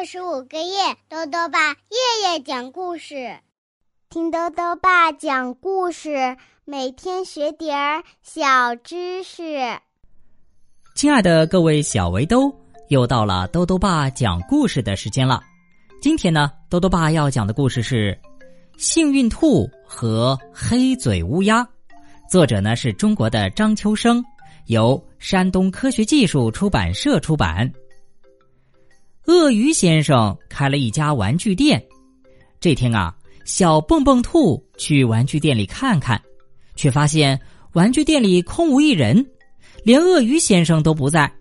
六十五个月，豆豆爸夜夜讲故事，听豆豆爸讲故事，每天学点儿小知识。亲爱的各位小围兜，又到了豆豆爸讲故事的时间了。今天呢，豆豆爸要讲的故事是《幸运兔和黑嘴乌鸦》，作者呢是中国的张秋生，由山东科学技术出版社出版。鳄鱼先生开了一家玩具店。这天啊，小蹦蹦兔去玩具店里看看，却发现玩具店里空无一人，连鳄鱼先生都不在。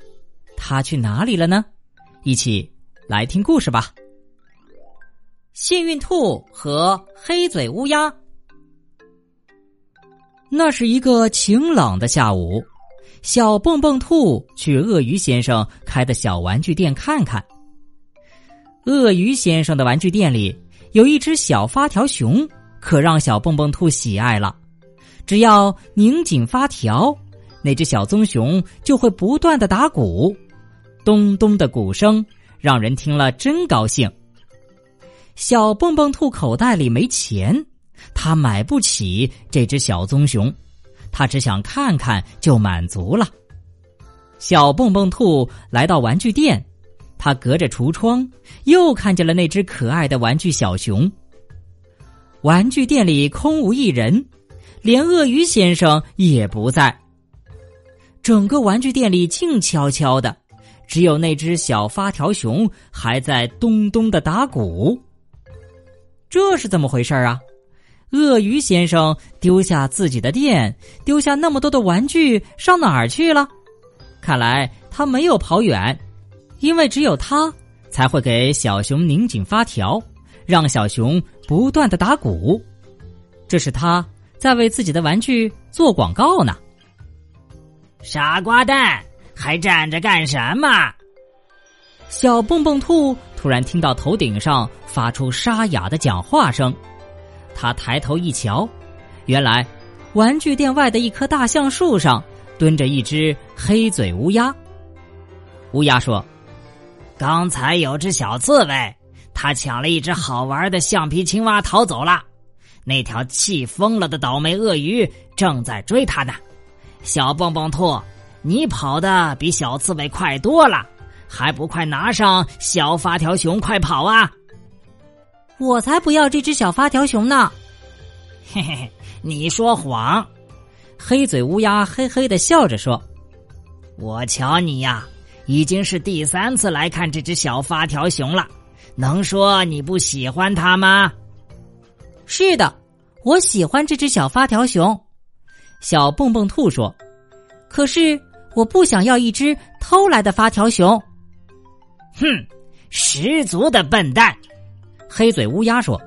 他去哪里了呢？一起来听故事吧。幸运兔和黑嘴乌鸦。那是一个晴朗的下午，小蹦蹦兔去鳄鱼先生开的小玩具店看看。鳄鱼先生的玩具店里有一只小发条熊，可让小蹦蹦兔喜爱了。只要拧紧发条，那只小棕熊就会不断的打鼓，咚咚的鼓声让人听了真高兴。小蹦蹦兔口袋里没钱，他买不起这只小棕熊，他只想看看就满足了。小蹦蹦兔来到玩具店。他隔着橱窗，又看见了那只可爱的玩具小熊。玩具店里空无一人，连鳄鱼先生也不在。整个玩具店里静悄悄的，只有那只小发条熊还在咚咚的打鼓。这是怎么回事啊？鳄鱼先生丢下自己的店，丢下那么多的玩具，上哪儿去了？看来他没有跑远。因为只有他才会给小熊拧紧发条，让小熊不断的打鼓。这是他在为自己的玩具做广告呢。傻瓜蛋，还站着干什么？小蹦蹦兔突然听到头顶上发出沙哑的讲话声，他抬头一瞧，原来玩具店外的一棵大橡树上蹲着一只黑嘴乌鸦。乌鸦说。刚才有只小刺猬，它抢了一只好玩的橡皮青蛙逃走了。那条气疯了的倒霉鳄鱼正在追它呢。小蹦蹦兔，你跑的比小刺猬快多了，还不快拿上小发条熊，快跑啊！我才不要这只小发条熊呢！嘿嘿嘿，你说谎！黑嘴乌鸦嘿嘿的笑着说：“我瞧你呀。”已经是第三次来看这只小发条熊了，能说你不喜欢它吗？是的，我喜欢这只小发条熊。小蹦蹦兔说：“可是我不想要一只偷来的发条熊。”哼，十足的笨蛋！黑嘴乌鸦说：“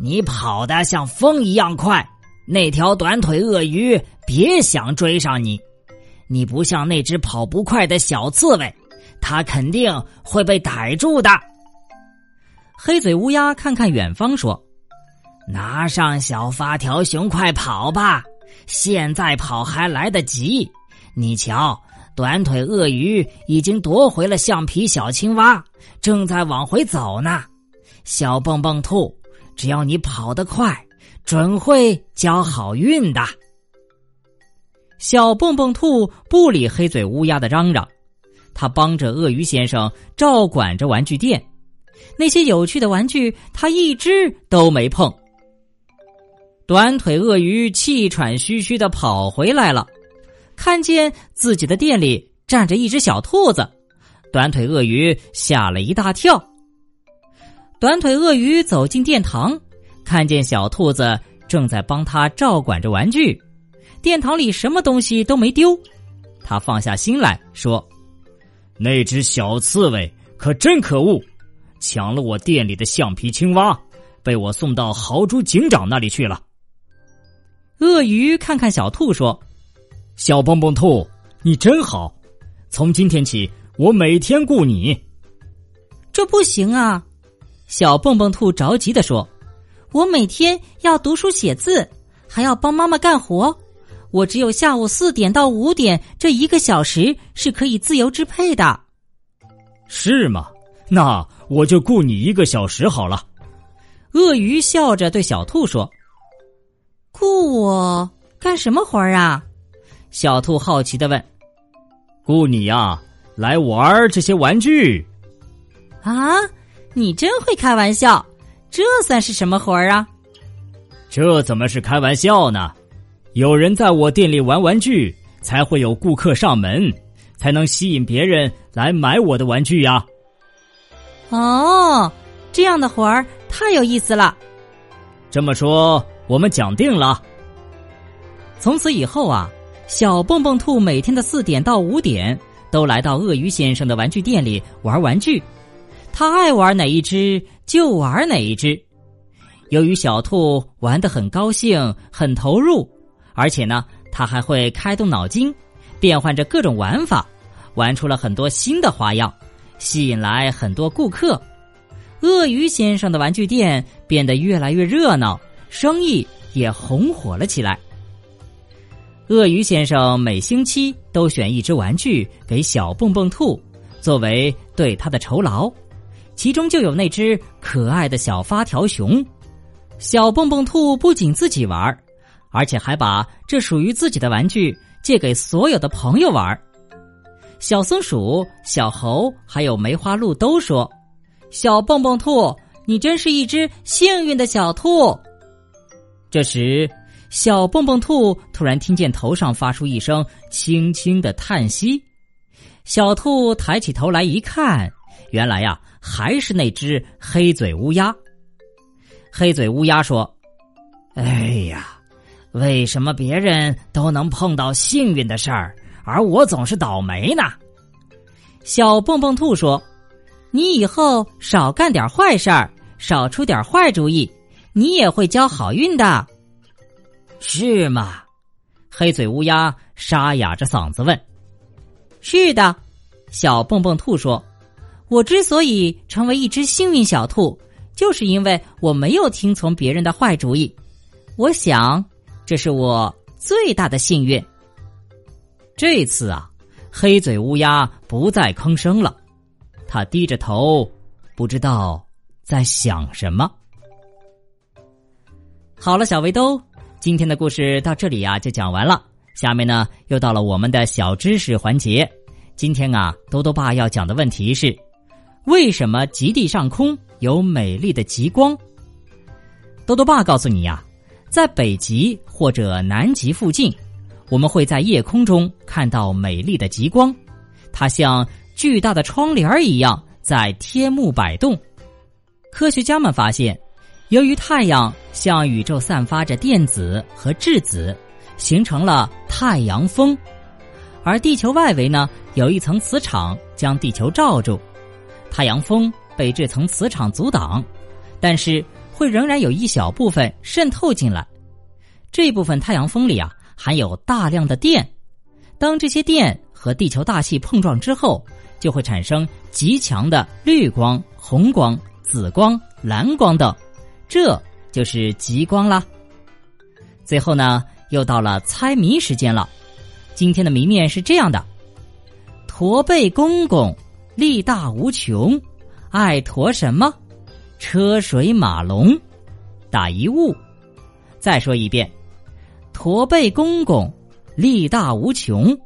你跑得像风一样快，那条短腿鳄鱼别想追上你。”你不像那只跑不快的小刺猬，它肯定会被逮住的。黑嘴乌鸦看看远方说：“拿上小发条熊，快跑吧！现在跑还来得及。你瞧，短腿鳄鱼已经夺回了橡皮小青蛙，正在往回走呢。小蹦蹦兔，只要你跑得快，准会交好运的。”小蹦蹦兔不理黑嘴乌鸦的嚷嚷，他帮着鳄鱼先生照管着玩具店，那些有趣的玩具他一只都没碰。短腿鳄鱼气喘吁吁的跑回来了，看见自己的店里站着一只小兔子，短腿鳄鱼吓了一大跳。短腿鳄鱼走进殿堂，看见小兔子正在帮他照管着玩具。殿堂里什么东西都没丢，他放下心来说：“那只小刺猬可真可恶，抢了我店里的橡皮青蛙，被我送到豪猪警长那里去了。”鳄鱼看看小兔说：“小蹦蹦兔，你真好，从今天起我每天雇你。”这不行啊！小蹦蹦兔着急的说：“我每天要读书写字，还要帮妈妈干活。”我只有下午四点到五点这一个小时是可以自由支配的，是吗？那我就雇你一个小时好了。”鳄鱼笑着对小兔说：“雇我干什么活儿啊？”小兔好奇的问：“雇你呀，来玩这些玩具。”啊，你真会开玩笑！这算是什么活儿啊？这怎么是开玩笑呢？有人在我店里玩玩具，才会有顾客上门，才能吸引别人来买我的玩具呀。哦，这样的活儿太有意思了。这么说，我们讲定了。从此以后啊，小蹦蹦兔每天的四点到五点都来到鳄鱼先生的玩具店里玩玩具，他爱玩哪一只就玩哪一只。由于小兔玩得很高兴、很投入，而且呢，他还会开动脑筋，变换着各种玩法，玩出了很多新的花样，吸引来很多顾客。鳄鱼先生的玩具店变得越来越热闹，生意也红火了起来。鳄鱼先生每星期都选一只玩具给小蹦蹦兔，作为对他的酬劳，其中就有那只可爱的小发条熊。小蹦蹦兔不仅自己玩，而且还把这属于自己的玩具借给所有的朋友玩。小松鼠、小猴还有梅花鹿都说：“小蹦蹦兔，你真是一只幸运的小兔。”这时，小蹦蹦兔突然听见头上发出一声轻轻的叹息。小兔抬起头来一看，原来呀，还是那只黑嘴乌鸦。黑嘴乌鸦说：“哎呀，为什么别人都能碰到幸运的事儿，而我总是倒霉呢？”小蹦蹦兔说：“你以后少干点坏事儿，少出点坏主意，你也会交好运的。”是吗？黑嘴乌鸦沙哑着嗓子问。“是的。”小蹦蹦兔说：“我之所以成为一只幸运小兔。”就是因为我没有听从别人的坏主意，我想这是我最大的幸运。这次啊，黑嘴乌鸦不再吭声了，它低着头，不知道在想什么。好了，小围兜，今天的故事到这里呀就讲完了。下面呢，又到了我们的小知识环节。今天啊，多多爸要讲的问题是：为什么极地上空？有美丽的极光。多多爸告诉你呀，在北极或者南极附近，我们会在夜空中看到美丽的极光，它像巨大的窗帘一样在天幕摆动。科学家们发现，由于太阳向宇宙散发着电子和质子，形成了太阳风，而地球外围呢有一层磁场将地球罩住，太阳风。被这层磁场阻挡，但是会仍然有一小部分渗透进来。这部分太阳风里啊含有大量的电，当这些电和地球大气碰撞之后，就会产生极强的绿光、红光、紫光、蓝光等，这就是极光啦。最后呢，又到了猜谜时间了。今天的谜面是这样的：驼背公公，力大无穷。爱驮什么？车水马龙，打一物。再说一遍，驼背公公，力大无穷，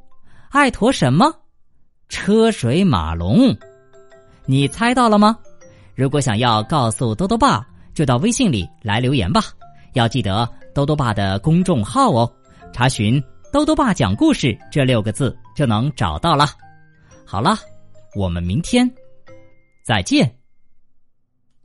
爱驮什么？车水马龙。你猜到了吗？如果想要告诉多多爸，就到微信里来留言吧。要记得多多爸的公众号哦，查询“多多爸讲故事”这六个字就能找到了。好了，我们明天。再见。